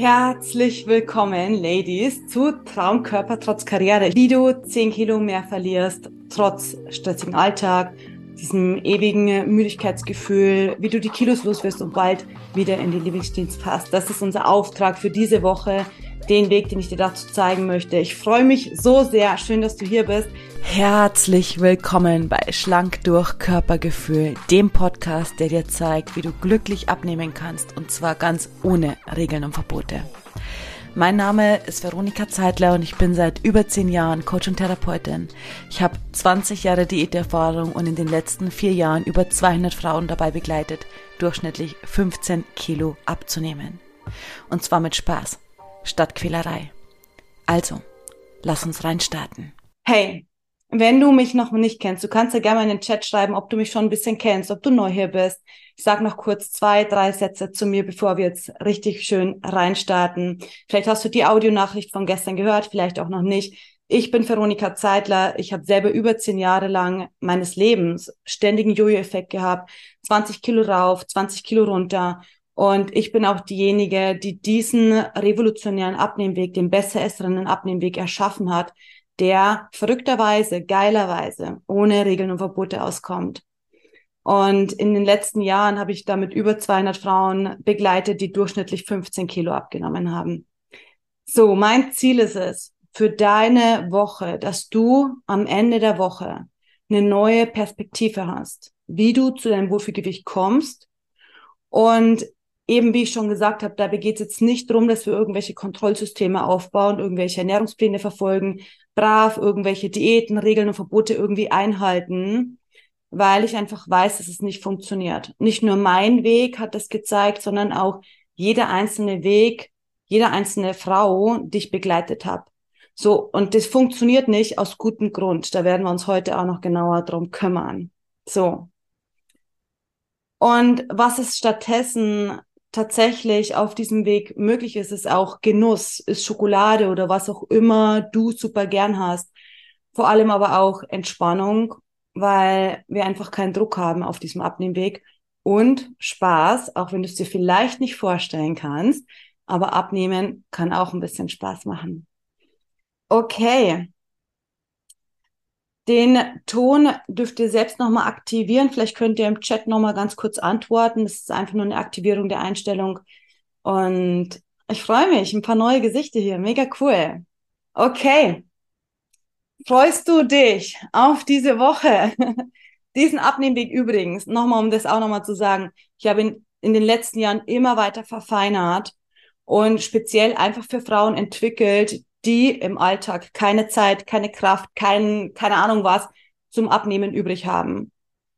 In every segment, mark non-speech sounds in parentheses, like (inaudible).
Herzlich willkommen, Ladies, zu Traumkörper trotz Karriere. Wie du 10 Kilo mehr verlierst, trotz stressigen Alltag, diesem ewigen Müdigkeitsgefühl, wie du die Kilos los wirst und bald wieder in den Lieblingsdienst passt. Das ist unser Auftrag für diese Woche den Weg, den ich dir dazu zeigen möchte. Ich freue mich so sehr. Schön, dass du hier bist. Herzlich willkommen bei Schlank durch Körpergefühl, dem Podcast, der dir zeigt, wie du glücklich abnehmen kannst und zwar ganz ohne Regeln und Verbote. Mein Name ist Veronika Zeitler und ich bin seit über zehn Jahren Coach und Therapeutin. Ich habe 20 Jahre Diäterfahrung und in den letzten vier Jahren über 200 Frauen dabei begleitet, durchschnittlich 15 Kilo abzunehmen. Und zwar mit Spaß statt Quälerei. Also, lass uns reinstarten. Hey, wenn du mich noch nicht kennst, du kannst ja gerne mal in den Chat schreiben, ob du mich schon ein bisschen kennst, ob du neu hier bist. Ich sag noch kurz zwei, drei Sätze zu mir, bevor wir jetzt richtig schön reinstarten. Vielleicht hast du die Audionachricht von gestern gehört, vielleicht auch noch nicht. Ich bin Veronika Zeitler. Ich habe selber über zehn Jahre lang meines Lebens ständigen Jojo-Effekt gehabt. 20 Kilo rauf, 20 Kilo runter und ich bin auch diejenige, die diesen revolutionären Abnehmweg, den besser essenden Abnehmweg erschaffen hat, der verrückterweise, geilerweise, ohne Regeln und Verbote auskommt. Und in den letzten Jahren habe ich damit über 200 Frauen begleitet, die durchschnittlich 15 Kilo abgenommen haben. So, mein Ziel ist es für deine Woche, dass du am Ende der Woche eine neue Perspektive hast, wie du zu deinem Wohlfühlgewicht kommst und eben wie ich schon gesagt habe, dabei geht es jetzt nicht darum, dass wir irgendwelche Kontrollsysteme aufbauen, irgendwelche Ernährungspläne verfolgen, brav irgendwelche Diäten, Regeln und Verbote irgendwie einhalten, weil ich einfach weiß, dass es nicht funktioniert. Nicht nur mein Weg hat das gezeigt, sondern auch jeder einzelne Weg, jede einzelne Frau, die ich begleitet habe. So, und das funktioniert nicht aus gutem Grund. Da werden wir uns heute auch noch genauer drum kümmern. So. Und was ist stattdessen tatsächlich auf diesem Weg möglich ist, ist auch Genuss, ist Schokolade oder was auch immer du super gern hast. Vor allem aber auch Entspannung, weil wir einfach keinen Druck haben auf diesem Abnehmweg und Spaß, auch wenn du es dir vielleicht nicht vorstellen kannst, aber abnehmen kann auch ein bisschen Spaß machen. Okay, den Ton dürft ihr selbst nochmal aktivieren. Vielleicht könnt ihr im Chat nochmal ganz kurz antworten. Das ist einfach nur eine Aktivierung der Einstellung. Und ich freue mich, ein paar neue Gesichter hier. Mega cool. Okay. Freust du dich auf diese Woche? (laughs) Diesen Abnehmweg übrigens, nochmal, um das auch nochmal zu sagen. Ich habe ihn in den letzten Jahren immer weiter verfeinert und speziell einfach für Frauen entwickelt, die im Alltag keine Zeit, keine Kraft, kein, keine Ahnung was zum Abnehmen übrig haben.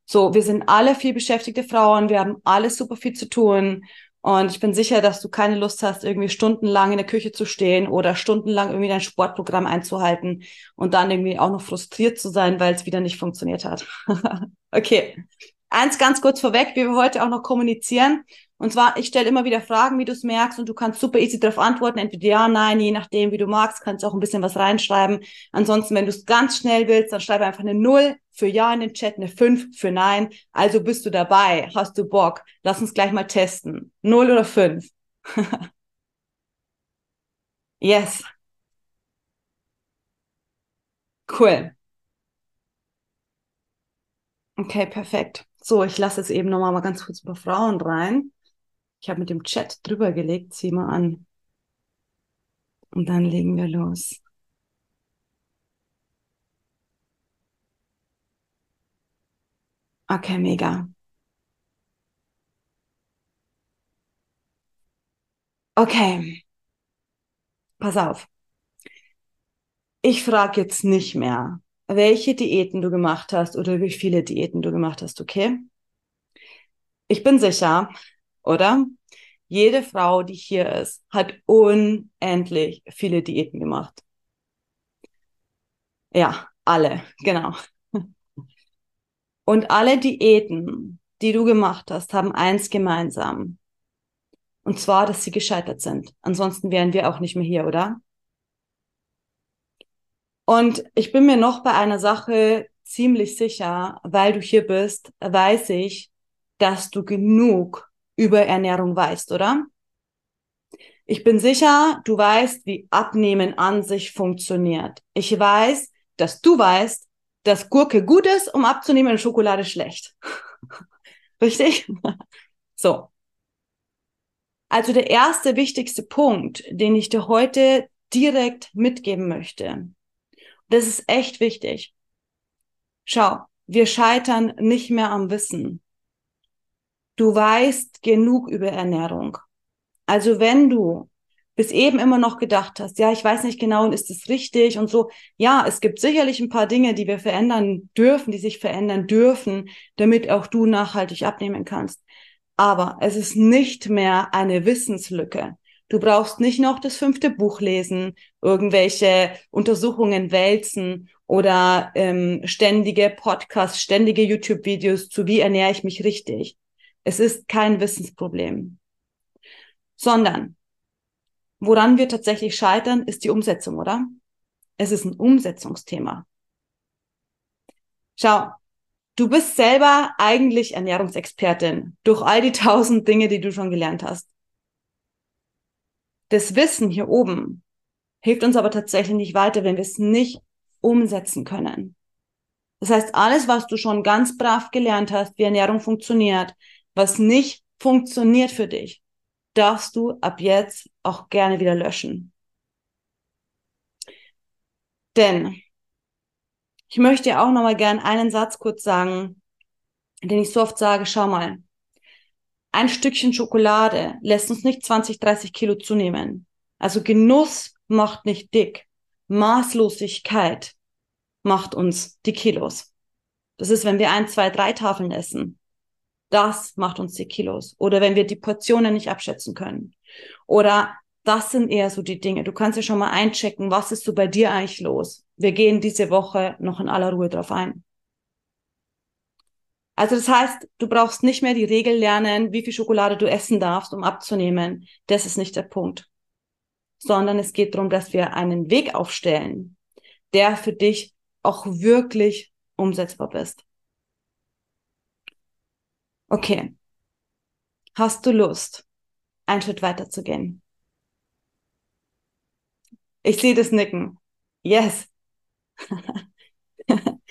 So, wir sind alle viel beschäftigte Frauen, wir haben alles super viel zu tun. Und ich bin sicher, dass du keine Lust hast, irgendwie stundenlang in der Küche zu stehen oder stundenlang irgendwie dein Sportprogramm einzuhalten und dann irgendwie auch noch frustriert zu sein, weil es wieder nicht funktioniert hat. (laughs) okay. Eins ganz kurz vorweg, wie wir heute auch noch kommunizieren. Und zwar, ich stelle immer wieder Fragen, wie du es merkst, und du kannst super easy darauf antworten, entweder ja, nein, je nachdem, wie du magst, kannst du auch ein bisschen was reinschreiben. Ansonsten, wenn du es ganz schnell willst, dann schreibe einfach eine Null für Ja in den Chat, eine Fünf für Nein. Also bist du dabei, hast du Bock? Lass uns gleich mal testen. Null oder fünf? (laughs) yes. Cool. Okay, perfekt. So, ich lasse es eben nochmal mal ganz kurz über Frauen rein. Ich habe mit dem Chat drüber gelegt, zieh mal an. Und dann legen wir los. Okay, mega. Okay. Pass auf. Ich frage jetzt nicht mehr, welche Diäten du gemacht hast oder wie viele Diäten du gemacht hast, okay? Ich bin sicher, oder? Jede Frau, die hier ist, hat unendlich viele Diäten gemacht. Ja, alle, genau. Und alle Diäten, die du gemacht hast, haben eins gemeinsam. Und zwar, dass sie gescheitert sind. Ansonsten wären wir auch nicht mehr hier, oder? Und ich bin mir noch bei einer Sache ziemlich sicher, weil du hier bist, weiß ich, dass du genug über Ernährung weißt, oder? Ich bin sicher, du weißt, wie Abnehmen an sich funktioniert. Ich weiß, dass du weißt, dass Gurke gut ist, um abzunehmen und Schokolade schlecht. (laughs) Richtig? so. Also der erste wichtigste Punkt, den ich dir heute direkt mitgeben möchte. Das ist echt wichtig. Schau, wir scheitern nicht mehr am Wissen. Du weißt genug über Ernährung. Also wenn du bis eben immer noch gedacht hast, ja, ich weiß nicht genau, und ist es richtig und so. Ja, es gibt sicherlich ein paar Dinge, die wir verändern dürfen, die sich verändern dürfen, damit auch du nachhaltig abnehmen kannst. Aber es ist nicht mehr eine Wissenslücke. Du brauchst nicht noch das fünfte Buch lesen, irgendwelche Untersuchungen wälzen oder ähm, ständige Podcasts, ständige YouTube-Videos zu wie ernähre ich mich richtig. Es ist kein Wissensproblem sondern woran wir tatsächlich scheitern, ist die Umsetzung, oder? Es ist ein Umsetzungsthema. Schau, du bist selber eigentlich Ernährungsexpertin durch all die tausend Dinge, die du schon gelernt hast. Das Wissen hier oben hilft uns aber tatsächlich nicht weiter, wenn wir es nicht umsetzen können. Das heißt, alles, was du schon ganz brav gelernt hast, wie Ernährung funktioniert, was nicht funktioniert für dich, darfst du ab jetzt auch gerne wieder löschen. Denn ich möchte auch noch mal gern einen Satz kurz sagen, den ich so oft sage, schau mal, ein Stückchen Schokolade lässt uns nicht 20, 30 Kilo zunehmen. Also Genuss macht nicht dick. Maßlosigkeit macht uns die Kilos. Das ist, wenn wir ein, zwei, drei Tafeln essen. Das macht uns die Kilos. Oder wenn wir die Portionen nicht abschätzen können. Oder das sind eher so die Dinge. Du kannst ja schon mal einchecken, was ist so bei dir eigentlich los. Wir gehen diese Woche noch in aller Ruhe drauf ein. Also das heißt, du brauchst nicht mehr die Regel lernen, wie viel Schokolade du essen darfst, um abzunehmen. Das ist nicht der Punkt. Sondern es geht darum, dass wir einen Weg aufstellen, der für dich auch wirklich umsetzbar ist. Okay. Hast du Lust, einen Schritt weiter zu gehen? Ich sehe das Nicken. Yes. (laughs)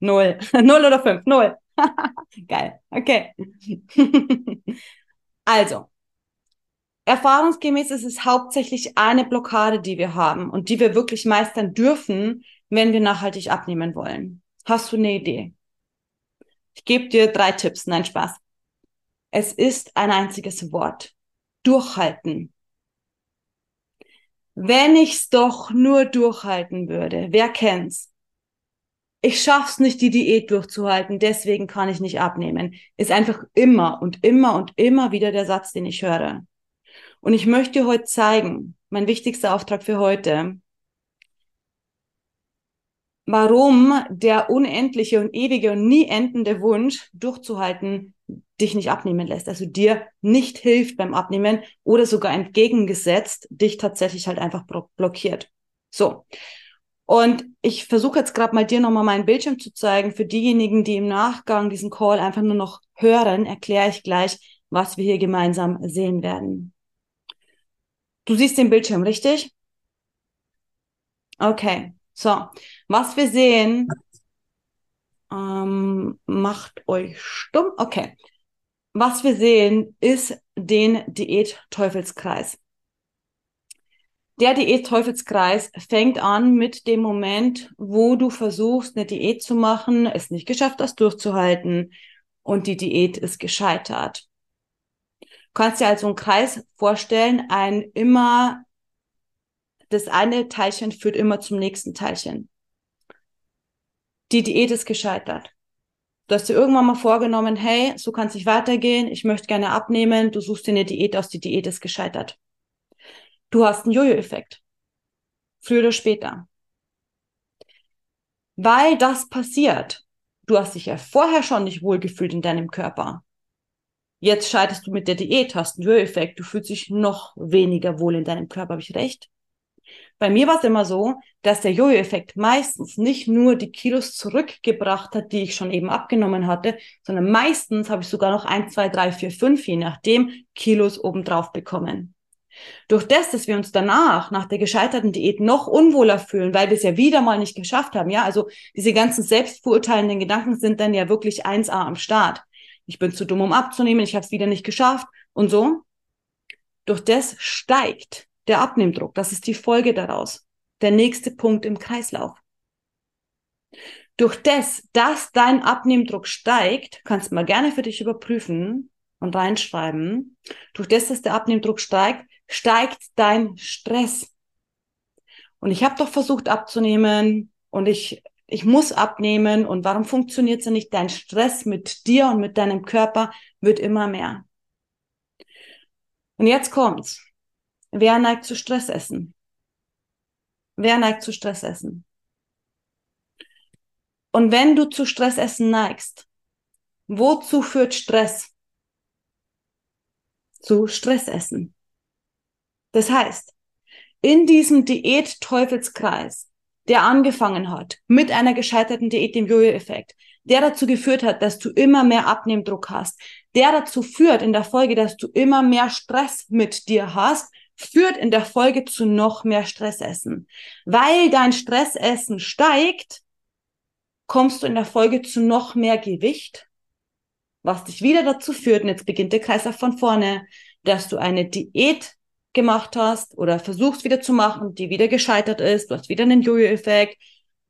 Null. (laughs) Null oder fünf? Null. (laughs) Geil. Okay. also, erfahrungsgemäß ist es hauptsächlich eine Blockade, die wir haben und die wir wirklich meistern dürfen, wenn wir nachhaltig abnehmen wollen. Hast du eine Idee? Ich gebe dir drei Tipps. Nein, Spaß. Es ist ein einziges Wort. Durchhalten. Wenn ich's doch nur durchhalten würde, wer kennt's? Ich schaff's nicht, die Diät durchzuhalten, deswegen kann ich nicht abnehmen. Ist einfach immer und immer und immer wieder der Satz, den ich höre. Und ich möchte heute zeigen, mein wichtigster Auftrag für heute, warum der unendliche und ewige und nie endende Wunsch durchzuhalten dich nicht abnehmen lässt, also dir nicht hilft beim Abnehmen oder sogar entgegengesetzt dich tatsächlich halt einfach blockiert. So. Und ich versuche jetzt gerade mal dir nochmal meinen Bildschirm zu zeigen. Für diejenigen, die im Nachgang diesen Call einfach nur noch hören, erkläre ich gleich, was wir hier gemeinsam sehen werden. Du siehst den Bildschirm, richtig? Okay. So, was wir sehen, ähm, macht euch stumm. Okay. Was wir sehen, ist den Diät-Teufelskreis. Der Diät-Teufelskreis fängt an mit dem Moment, wo du versuchst, eine Diät zu machen, es nicht geschafft hast, durchzuhalten und die Diät ist gescheitert. Du kannst dir also einen Kreis vorstellen, ein immer das eine Teilchen führt immer zum nächsten Teilchen. Die Diät ist gescheitert. Du hast dir irgendwann mal vorgenommen, hey, so kann es nicht weitergehen, ich möchte gerne abnehmen, du suchst dir eine Diät aus, die Diät ist gescheitert. Du hast einen Jojo-Effekt. Früher oder später. Weil das passiert. Du hast dich ja vorher schon nicht wohlgefühlt in deinem Körper. Jetzt scheidest du mit der Diät, hast einen Jojo-Effekt, du fühlst dich noch weniger wohl in deinem Körper, habe ich recht? Bei mir war es immer so, dass der Jojo-Effekt meistens nicht nur die Kilos zurückgebracht hat, die ich schon eben abgenommen hatte, sondern meistens habe ich sogar noch ein, zwei, drei, vier, fünf, je nachdem, Kilos obendrauf bekommen. Durch das, dass wir uns danach, nach der gescheiterten Diät, noch unwohler fühlen, weil wir es ja wieder mal nicht geschafft haben, ja, also diese ganzen selbstverurteilenden Gedanken sind dann ja wirklich 1a am Start. Ich bin zu dumm, um abzunehmen, ich habe es wieder nicht geschafft und so. Durch das steigt der Abnehmdruck. Das ist die Folge daraus. Der nächste Punkt im Kreislauf. Durch das, dass dein Abnehmdruck steigt, kannst du mal gerne für dich überprüfen und reinschreiben. Durch das, dass der Abnehmdruck steigt, steigt dein Stress. Und ich habe doch versucht abzunehmen und ich, ich muss abnehmen und warum funktioniert es nicht? Dein Stress mit dir und mit deinem Körper wird immer mehr. Und jetzt kommt's. Wer neigt zu Stressessen? Wer neigt zu Stressessen? Und wenn du zu Stressessen neigst, wozu führt Stress? Zu Stressessen. Das heißt, in diesem Diät-Teufelskreis, der angefangen hat mit einer gescheiterten Diät, dem Jojo-Effekt, der dazu geführt hat, dass du immer mehr Abnehmdruck hast, der dazu führt in der Folge, dass du immer mehr Stress mit dir hast, führt in der Folge zu noch mehr Stressessen. Weil dein Stressessen steigt, kommst du in der Folge zu noch mehr Gewicht, was dich wieder dazu führt, und jetzt beginnt der Kreislauf von vorne, dass du eine Diät gemacht hast oder versuchst wieder zu machen, die wieder gescheitert ist, du hast wieder einen Jojo-Effekt,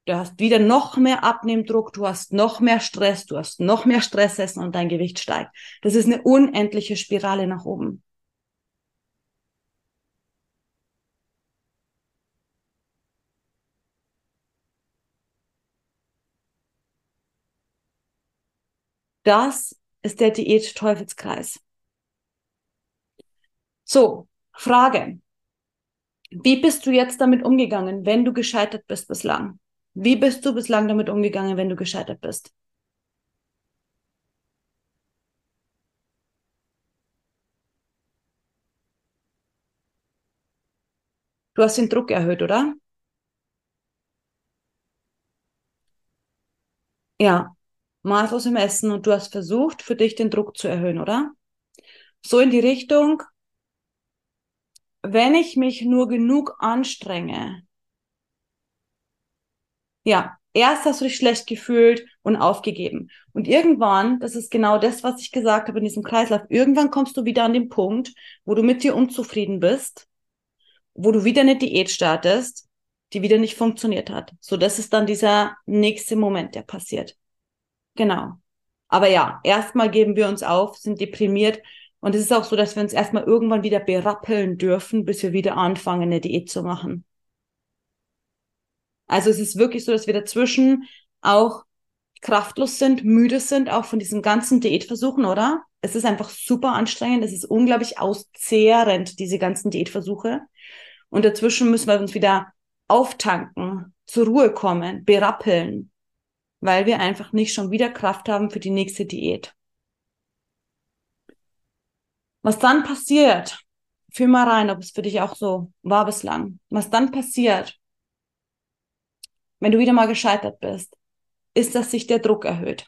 du hast wieder noch mehr Abnehmdruck, du hast noch mehr Stress, du hast noch mehr Stressessen und dein Gewicht steigt. Das ist eine unendliche Spirale nach oben. Das ist der Diät-Teufelskreis. So, Frage. Wie bist du jetzt damit umgegangen, wenn du gescheitert bist bislang? Wie bist du bislang damit umgegangen, wenn du gescheitert bist? Du hast den Druck erhöht, oder? Ja, maßlos im Essen und du hast versucht, für dich den Druck zu erhöhen, oder? So in die Richtung, wenn ich mich nur genug anstrenge, ja, erst hast du dich schlecht gefühlt und aufgegeben. Und irgendwann, das ist genau das, was ich gesagt habe in diesem Kreislauf, irgendwann kommst du wieder an den Punkt, wo du mit dir unzufrieden bist, wo du wieder eine Diät startest, die wieder nicht funktioniert hat. So, das ist dann dieser nächste Moment, der passiert. Genau. Aber ja, erstmal geben wir uns auf, sind deprimiert und es ist auch so, dass wir uns erstmal irgendwann wieder berappeln dürfen, bis wir wieder anfangen, eine Diät zu machen. Also es ist wirklich so, dass wir dazwischen auch kraftlos sind, müde sind, auch von diesen ganzen Diätversuchen, oder? Es ist einfach super anstrengend, es ist unglaublich auszehrend, diese ganzen Diätversuche. Und dazwischen müssen wir uns wieder auftanken, zur Ruhe kommen, berappeln, weil wir einfach nicht schon wieder Kraft haben für die nächste Diät. Was dann passiert, fühl mal rein, ob es für dich auch so war bislang. Was dann passiert, wenn du wieder mal gescheitert bist, ist, dass sich der Druck erhöht.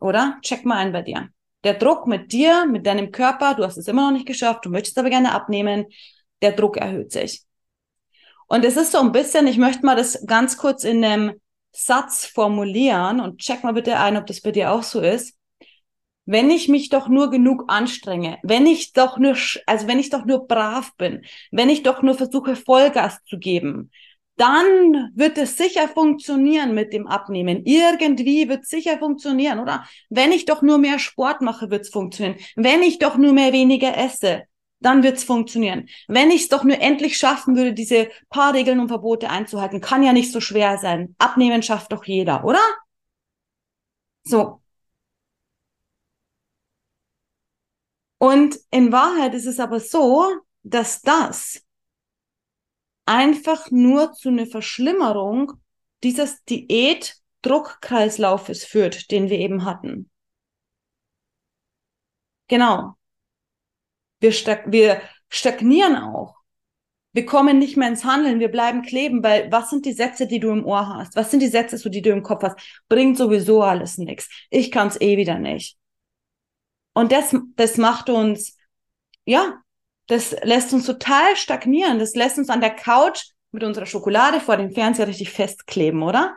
Oder? Check mal ein bei dir. Der Druck mit dir, mit deinem Körper, du hast es immer noch nicht geschafft, du möchtest aber gerne abnehmen, der Druck erhöht sich. Und es ist so ein bisschen, ich möchte mal das ganz kurz in einem Satz formulieren und check mal bitte ein, ob das bei dir auch so ist wenn ich mich doch nur genug anstrenge, wenn ich doch nur, also wenn ich doch nur brav bin, wenn ich doch nur versuche, Vollgas zu geben, dann wird es sicher funktionieren mit dem Abnehmen. Irgendwie wird es sicher funktionieren, oder? Wenn ich doch nur mehr Sport mache, wird es funktionieren. Wenn ich doch nur mehr weniger esse, dann wird es funktionieren. Wenn ich es doch nur endlich schaffen würde, diese paar Regeln und Verbote einzuhalten, kann ja nicht so schwer sein. Abnehmen schafft doch jeder, oder? So, Und in Wahrheit ist es aber so, dass das einfach nur zu einer Verschlimmerung dieses Diät-Druckkreislaufes führt, den wir eben hatten. Genau. Wir, stag wir stagnieren auch. Wir kommen nicht mehr ins Handeln, wir bleiben kleben, weil was sind die Sätze, die du im Ohr hast? Was sind die Sätze, die du im Kopf hast? Bringt sowieso alles nichts. Ich kann es eh wieder nicht. Und das, das macht uns, ja, das lässt uns total stagnieren. Das lässt uns an der Couch mit unserer Schokolade vor dem Fernseher richtig festkleben, oder?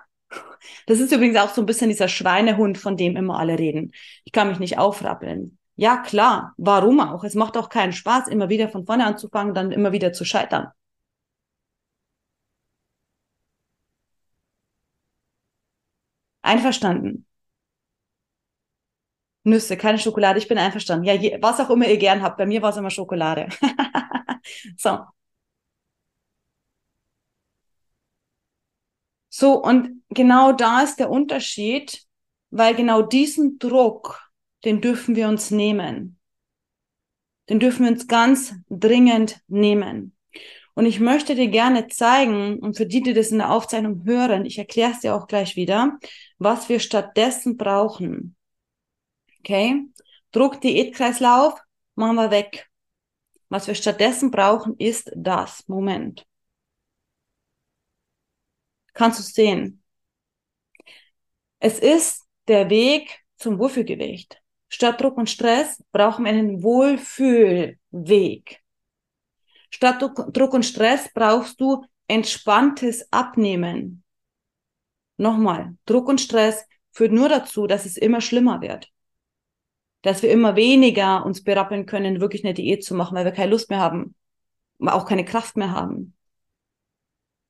Das ist übrigens auch so ein bisschen dieser Schweinehund, von dem immer alle reden. Ich kann mich nicht aufrappeln. Ja, klar. Warum auch? Es macht auch keinen Spaß, immer wieder von vorne anzufangen, dann immer wieder zu scheitern. Einverstanden. Nüsse, keine Schokolade, ich bin einverstanden. Ja, je, was auch immer ihr gern habt. Bei mir war es immer Schokolade. (laughs) so. So, und genau da ist der Unterschied, weil genau diesen Druck, den dürfen wir uns nehmen. Den dürfen wir uns ganz dringend nehmen. Und ich möchte dir gerne zeigen, und für die, die das in der Aufzeichnung hören, ich erkläre es dir auch gleich wieder, was wir stattdessen brauchen. Okay? Druck, Diätkreislauf, machen wir weg. Was wir stattdessen brauchen, ist das. Moment. Kannst du sehen? Es ist der Weg zum Wohlfühlgewicht. Statt Druck und Stress brauchen wir einen Wohlfühlweg. Statt Druck und Stress brauchst du entspanntes Abnehmen. Nochmal, Druck und Stress führt nur dazu, dass es immer schlimmer wird dass wir immer weniger uns berappeln können, wirklich eine Diät zu machen, weil wir keine Lust mehr haben, auch keine Kraft mehr haben.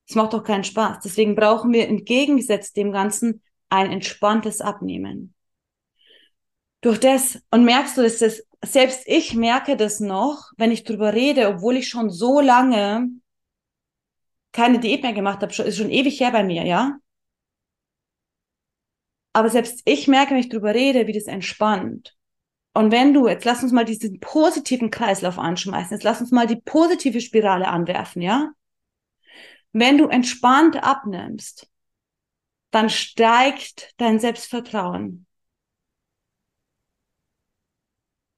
Es macht doch keinen Spaß. Deswegen brauchen wir entgegengesetzt dem Ganzen ein entspanntes Abnehmen. Durch das, und merkst du, dass das, selbst ich merke das noch, wenn ich drüber rede, obwohl ich schon so lange keine Diät mehr gemacht habe, ist schon ewig her bei mir, ja? Aber selbst ich merke, wenn ich drüber rede, wie das entspannt. Und wenn du, jetzt lass uns mal diesen positiven Kreislauf anschmeißen, jetzt lass uns mal die positive Spirale anwerfen, ja? Wenn du entspannt abnimmst, dann steigt dein Selbstvertrauen.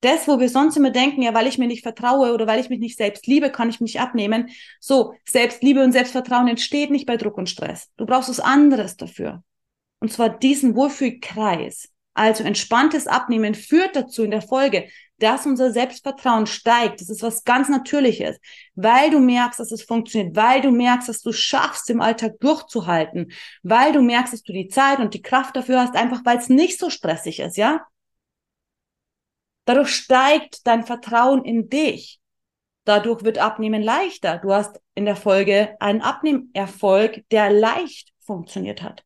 Das, wo wir sonst immer denken, ja, weil ich mir nicht vertraue oder weil ich mich nicht selbst liebe, kann ich mich abnehmen. So, Selbstliebe und Selbstvertrauen entsteht nicht bei Druck und Stress. Du brauchst was anderes dafür. Und zwar diesen Wohlfühlkreis. Also entspanntes Abnehmen führt dazu in der Folge, dass unser Selbstvertrauen steigt. Das ist was ganz Natürliches, weil du merkst, dass es funktioniert, weil du merkst, dass du schaffst, im Alltag durchzuhalten, weil du merkst, dass du die Zeit und die Kraft dafür hast, einfach weil es nicht so stressig ist, ja? Dadurch steigt dein Vertrauen in dich. Dadurch wird Abnehmen leichter. Du hast in der Folge einen Abnehmerfolg, der leicht funktioniert hat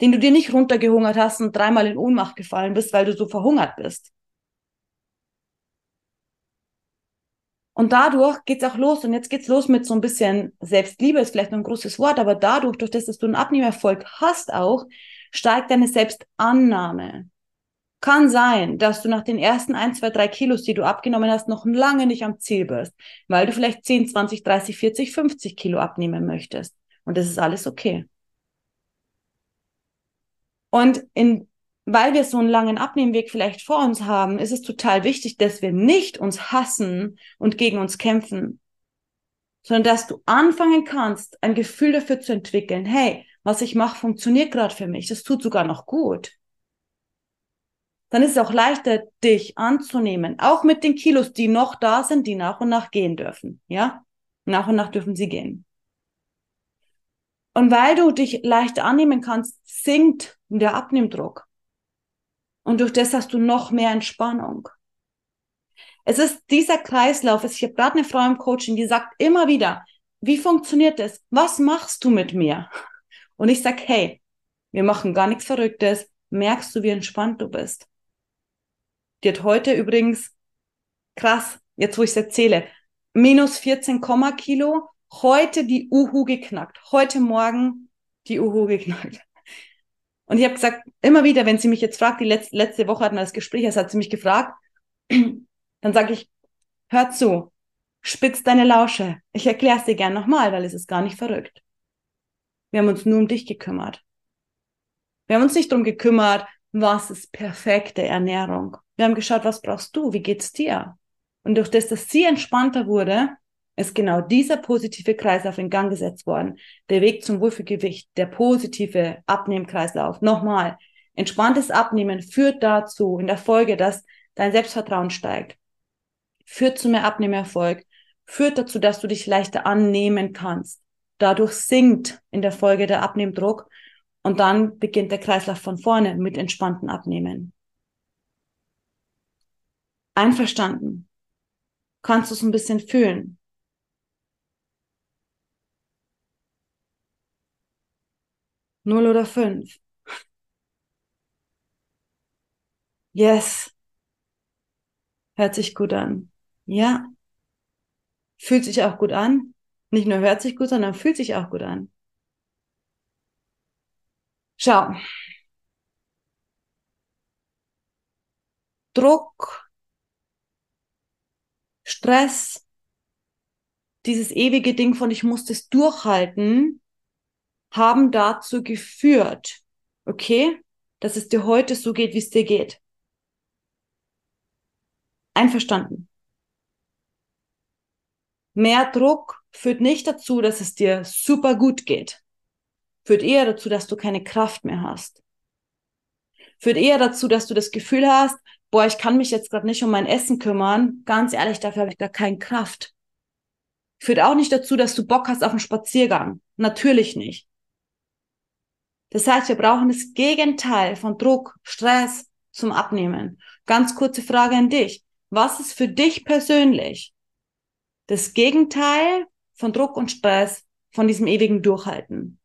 den du dir nicht runtergehungert hast und dreimal in Ohnmacht gefallen bist, weil du so verhungert bist. Und dadurch geht's auch los. Und jetzt geht's los mit so ein bisschen Selbstliebe, ist vielleicht noch ein großes Wort, aber dadurch, durch das, dass du einen Abnehmerfolg hast auch, steigt deine Selbstannahme. Kann sein, dass du nach den ersten ein, zwei, drei Kilos, die du abgenommen hast, noch lange nicht am Ziel bist, weil du vielleicht 10, 20, 30, 40, 50 Kilo abnehmen möchtest. Und das ist alles okay. Und in, weil wir so einen langen Abnehmweg vielleicht vor uns haben, ist es total wichtig, dass wir nicht uns hassen und gegen uns kämpfen, sondern dass du anfangen kannst, ein Gefühl dafür zu entwickeln, hey, was ich mache, funktioniert gerade für mich, das tut sogar noch gut. Dann ist es auch leichter, dich anzunehmen, auch mit den Kilos, die noch da sind, die nach und nach gehen dürfen. Ja, nach und nach dürfen sie gehen. Und weil du dich leichter annehmen kannst, sinkt der Abnehmdruck. Und durch das hast du noch mehr Entspannung. Es ist dieser Kreislauf. Ich habe gerade eine Frau im Coaching, die sagt immer wieder, wie funktioniert das? Was machst du mit mir? Und ich sag, hey, wir machen gar nichts Verrücktes. Merkst du, wie entspannt du bist? Die hat heute übrigens, krass, jetzt wo ich es erzähle, minus 14, Kilo heute die Uhu geknackt. Heute Morgen die Uhu geknackt. Und ich habe gesagt, immer wieder, wenn sie mich jetzt fragt, die letzte, letzte Woche hatten wir das Gespräch, es hat sie mich gefragt, (clears throat) dann sage ich, hör zu, spitz deine Lausche. Ich erkläre es dir gern nochmal, weil es ist gar nicht verrückt. Wir haben uns nur um dich gekümmert. Wir haben uns nicht darum gekümmert, was ist perfekte Ernährung. Wir haben geschaut, was brauchst du, wie geht's dir? Und durch das, dass sie entspannter wurde, ist genau dieser positive Kreislauf in Gang gesetzt worden. Der Weg zum Wohlfühlgewicht, der positive Abnehmkreislauf. Nochmal, entspanntes Abnehmen führt dazu in der Folge, dass dein Selbstvertrauen steigt, führt zu mehr Abnehmerfolg, führt dazu, dass du dich leichter annehmen kannst. Dadurch sinkt in der Folge der Abnehmdruck und dann beginnt der Kreislauf von vorne mit entspannten Abnehmen. Einverstanden? Kannst du es ein bisschen fühlen? Null oder fünf? Yes. Hört sich gut an. Ja. Fühlt sich auch gut an. Nicht nur hört sich gut, sondern fühlt sich auch gut an. Schau. Druck, Stress, dieses ewige Ding von ich muss das durchhalten, haben dazu geführt, okay, dass es dir heute so geht, wie es dir geht. Einverstanden. Mehr Druck führt nicht dazu, dass es dir super gut geht. Führt eher dazu, dass du keine Kraft mehr hast. Führt eher dazu, dass du das Gefühl hast, boah, ich kann mich jetzt gerade nicht um mein Essen kümmern. Ganz ehrlich, dafür habe ich gar keine Kraft. Führt auch nicht dazu, dass du Bock hast auf einen Spaziergang. Natürlich nicht. Das heißt, wir brauchen das Gegenteil von Druck, Stress zum Abnehmen. Ganz kurze Frage an dich. Was ist für dich persönlich das Gegenteil von Druck und Stress, von diesem ewigen Durchhalten?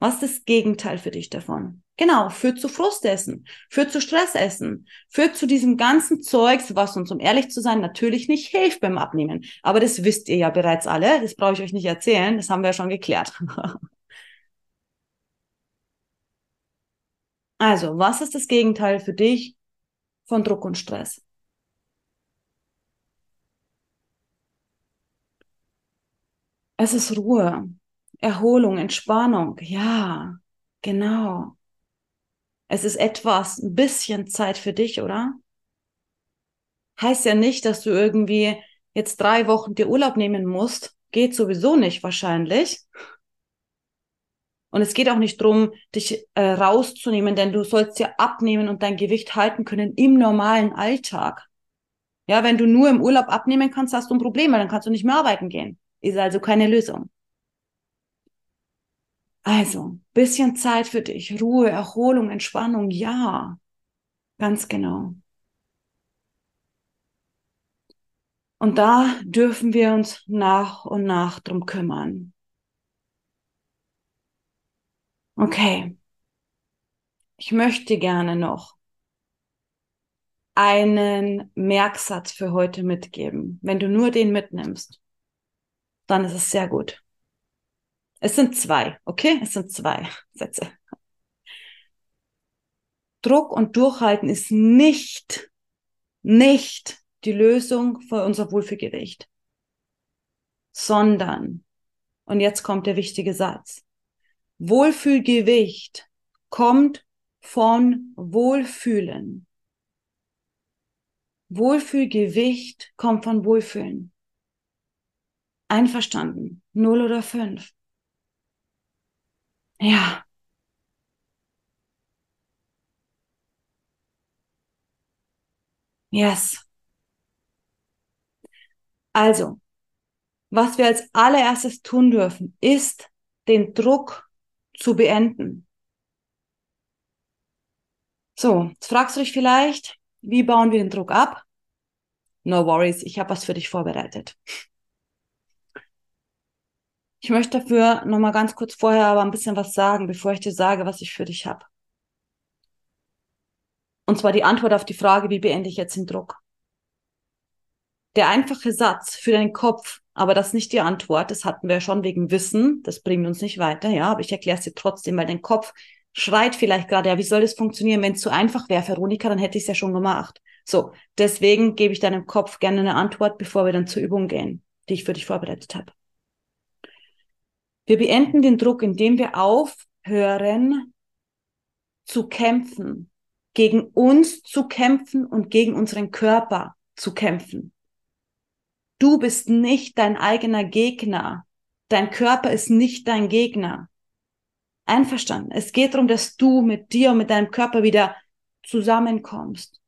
Was ist das Gegenteil für dich davon? Genau, führt zu Frustessen, führt zu Stressessen, führt zu diesem ganzen Zeugs, was uns, um ehrlich zu sein, natürlich nicht hilft beim Abnehmen. Aber das wisst ihr ja bereits alle, das brauche ich euch nicht erzählen, das haben wir ja schon geklärt. (laughs) also, was ist das Gegenteil für dich von Druck und Stress? Es ist Ruhe, Erholung, Entspannung. Ja, genau. Es ist etwas, ein bisschen Zeit für dich, oder? Heißt ja nicht, dass du irgendwie jetzt drei Wochen dir Urlaub nehmen musst. Geht sowieso nicht wahrscheinlich. Und es geht auch nicht drum, dich äh, rauszunehmen, denn du sollst ja abnehmen und dein Gewicht halten können im normalen Alltag. Ja, wenn du nur im Urlaub abnehmen kannst, hast du ein Problem, weil dann kannst du nicht mehr arbeiten gehen. Ist also keine Lösung. Also, bisschen Zeit für dich, Ruhe, Erholung, Entspannung, ja, ganz genau. Und da dürfen wir uns nach und nach drum kümmern. Okay. Ich möchte gerne noch einen Merksatz für heute mitgeben. Wenn du nur den mitnimmst, dann ist es sehr gut. Es sind zwei, okay? Es sind zwei Sätze. Druck und Durchhalten ist nicht, nicht die Lösung für unser Wohlfühlgewicht, sondern, und jetzt kommt der wichtige Satz, Wohlfühlgewicht kommt von Wohlfühlen. Wohlfühlgewicht kommt von Wohlfühlen. Einverstanden. Null oder fünf. Ja. Yes. Also, was wir als allererstes tun dürfen, ist, den Druck zu beenden. So, jetzt fragst du dich vielleicht, wie bauen wir den Druck ab? No worries, ich habe was für dich vorbereitet. Ich möchte dafür nochmal ganz kurz vorher aber ein bisschen was sagen, bevor ich dir sage, was ich für dich habe. Und zwar die Antwort auf die Frage, wie beende ich jetzt den Druck? Der einfache Satz für deinen Kopf, aber das ist nicht die Antwort, das hatten wir schon wegen Wissen, das bringt uns nicht weiter, ja, aber ich erkläre es dir trotzdem, weil dein Kopf schreit vielleicht gerade, ja, wie soll das funktionieren, wenn es zu einfach wäre, Veronika, dann hätte ich es ja schon gemacht. So, deswegen gebe ich deinem Kopf gerne eine Antwort, bevor wir dann zur Übung gehen, die ich für dich vorbereitet habe. Wir beenden den Druck, indem wir aufhören zu kämpfen, gegen uns zu kämpfen und gegen unseren Körper zu kämpfen. Du bist nicht dein eigener Gegner. Dein Körper ist nicht dein Gegner. Einverstanden. Es geht darum, dass du mit dir und mit deinem Körper wieder zusammenkommst.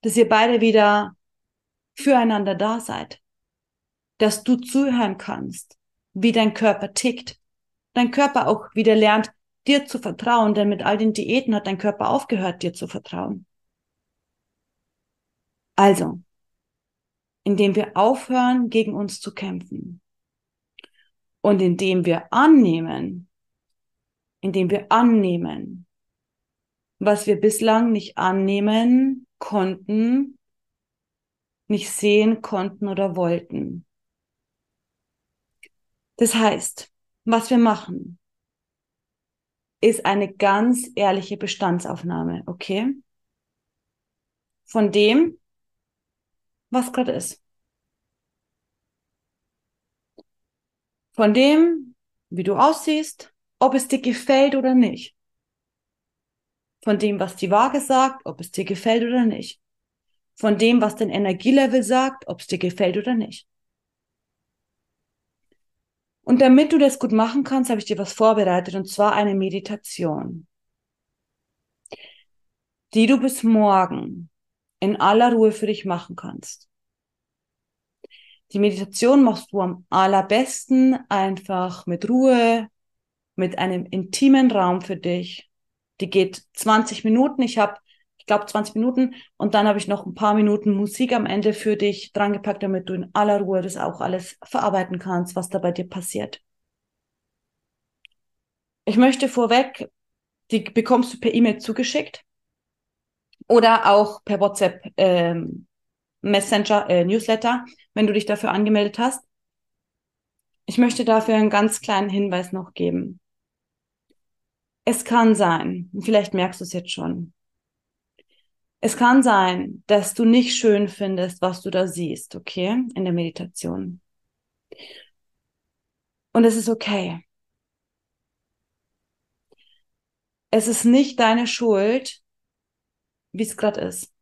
Dass ihr beide wieder füreinander da seid. Dass du zuhören kannst, wie dein Körper tickt. Dein Körper auch wieder lernt, dir zu vertrauen, denn mit all den Diäten hat dein Körper aufgehört, dir zu vertrauen. Also, indem wir aufhören, gegen uns zu kämpfen. Und indem wir annehmen, indem wir annehmen, was wir bislang nicht annehmen konnten, nicht sehen konnten oder wollten. Das heißt, was wir machen, ist eine ganz ehrliche Bestandsaufnahme, okay? Von dem, was gerade ist. Von dem, wie du aussiehst, ob es dir gefällt oder nicht. Von dem, was die Waage sagt, ob es dir gefällt oder nicht. Von dem, was dein Energielevel sagt, ob es dir gefällt oder nicht. Und damit du das gut machen kannst, habe ich dir was vorbereitet, und zwar eine Meditation, die du bis morgen in aller Ruhe für dich machen kannst. Die Meditation machst du am allerbesten einfach mit Ruhe, mit einem intimen Raum für dich. Die geht 20 Minuten. Ich habe, glaube, 20 Minuten und dann habe ich noch ein paar Minuten Musik am Ende für dich drangepackt, damit du in aller Ruhe das auch alles verarbeiten kannst, was da bei dir passiert. Ich möchte vorweg, die bekommst du per E-Mail zugeschickt oder auch per WhatsApp ähm, Messenger, äh, Newsletter, wenn du dich dafür angemeldet hast. Ich möchte dafür einen ganz kleinen Hinweis noch geben. Es kann sein, vielleicht merkst du es jetzt schon, es kann sein, dass du nicht schön findest, was du da siehst, okay, in der Meditation. Und es ist okay. Es ist nicht deine Schuld, wie es gerade ist.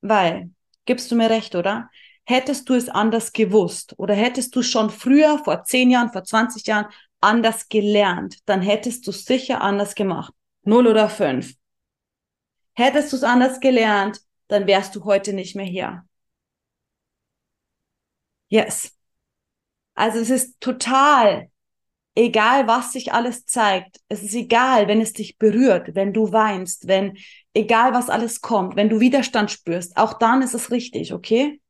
Weil, gibst du mir recht, oder? Hättest du es anders gewusst oder hättest du schon früher, vor zehn Jahren, vor 20 Jahren, anders gelernt, dann hättest du sicher anders gemacht. Null oder fünf. Hättest du es anders gelernt, dann wärst du heute nicht mehr hier. Yes. Also es ist total egal, was sich alles zeigt. Es ist egal, wenn es dich berührt, wenn du weinst, wenn egal was alles kommt, wenn du Widerstand spürst, auch dann ist es richtig, okay?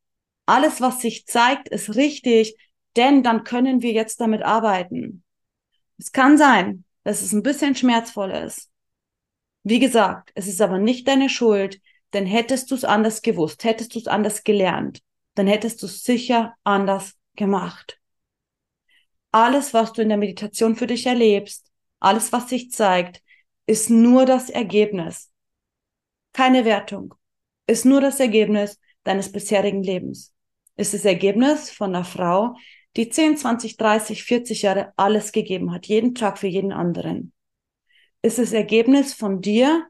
Alles, was sich zeigt, ist richtig, denn dann können wir jetzt damit arbeiten. Es kann sein, dass es ein bisschen schmerzvoll ist. Wie gesagt, es ist aber nicht deine Schuld, denn hättest du es anders gewusst, hättest du es anders gelernt, dann hättest du es sicher anders gemacht. Alles, was du in der Meditation für dich erlebst, alles, was sich zeigt, ist nur das Ergebnis keine Wertung. Ist nur das Ergebnis deines bisherigen Lebens. Ist das Ergebnis von einer Frau, die 10, 20, 30, 40 Jahre alles gegeben hat, jeden Tag für jeden anderen. Ist das Ergebnis von dir,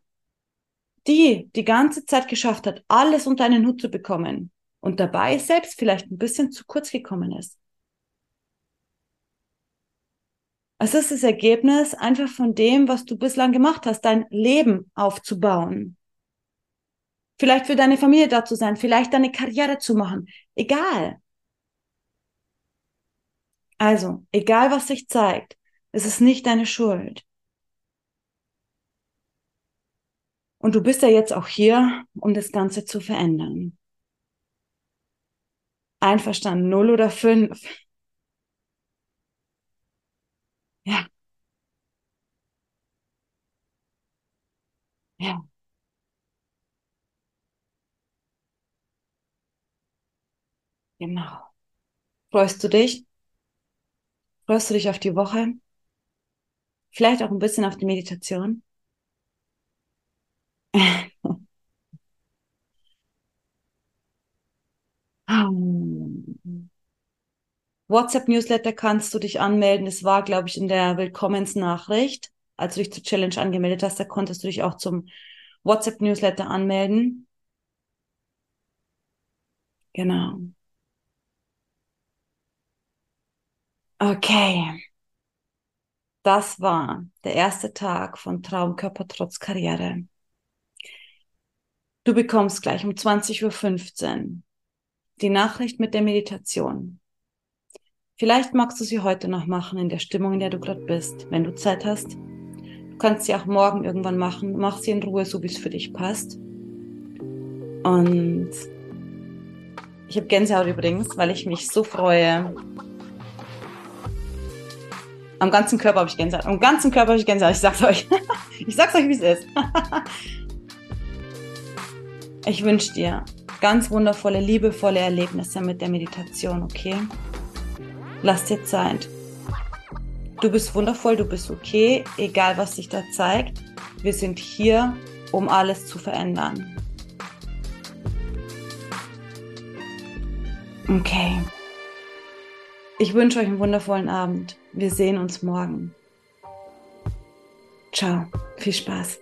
die die ganze Zeit geschafft hat, alles unter einen Hut zu bekommen und dabei selbst vielleicht ein bisschen zu kurz gekommen ist. Es ist das Ergebnis einfach von dem, was du bislang gemacht hast, dein Leben aufzubauen vielleicht für deine Familie da zu sein, vielleicht deine Karriere zu machen. Egal. Also, egal was sich zeigt, es ist nicht deine Schuld. Und du bist ja jetzt auch hier, um das Ganze zu verändern. Einverstanden, null oder fünf. Ja. Ja. Genau. Freust du dich? Freust du dich auf die Woche? Vielleicht auch ein bisschen auf die Meditation? (laughs) WhatsApp-Newsletter kannst du dich anmelden. Es war, glaube ich, in der Willkommensnachricht. Als du dich zur Challenge angemeldet hast, da konntest du dich auch zum WhatsApp-Newsletter anmelden. Genau. Okay. Das war der erste Tag von Traumkörper trotz Karriere. Du bekommst gleich um 20.15 Uhr die Nachricht mit der Meditation. Vielleicht magst du sie heute noch machen in der Stimmung, in der du gerade bist, wenn du Zeit hast. Du kannst sie auch morgen irgendwann machen. Mach sie in Ruhe, so wie es für dich passt. Und ich habe Gänsehaut übrigens, weil ich mich so freue. Am ganzen Körper habe ich Gänsehaut. Am ganzen Körper habe ich Gänsehaut. Ich sag's euch. (laughs) ich sag's euch, wie es ist. (laughs) ich wünsche dir ganz wundervolle, liebevolle Erlebnisse mit der Meditation, okay? Lass dir Zeit. Du bist wundervoll, du bist okay, egal was sich da zeigt. Wir sind hier, um alles zu verändern. Okay. Ich wünsche euch einen wundervollen Abend. Wir sehen uns morgen. Ciao. Viel Spaß.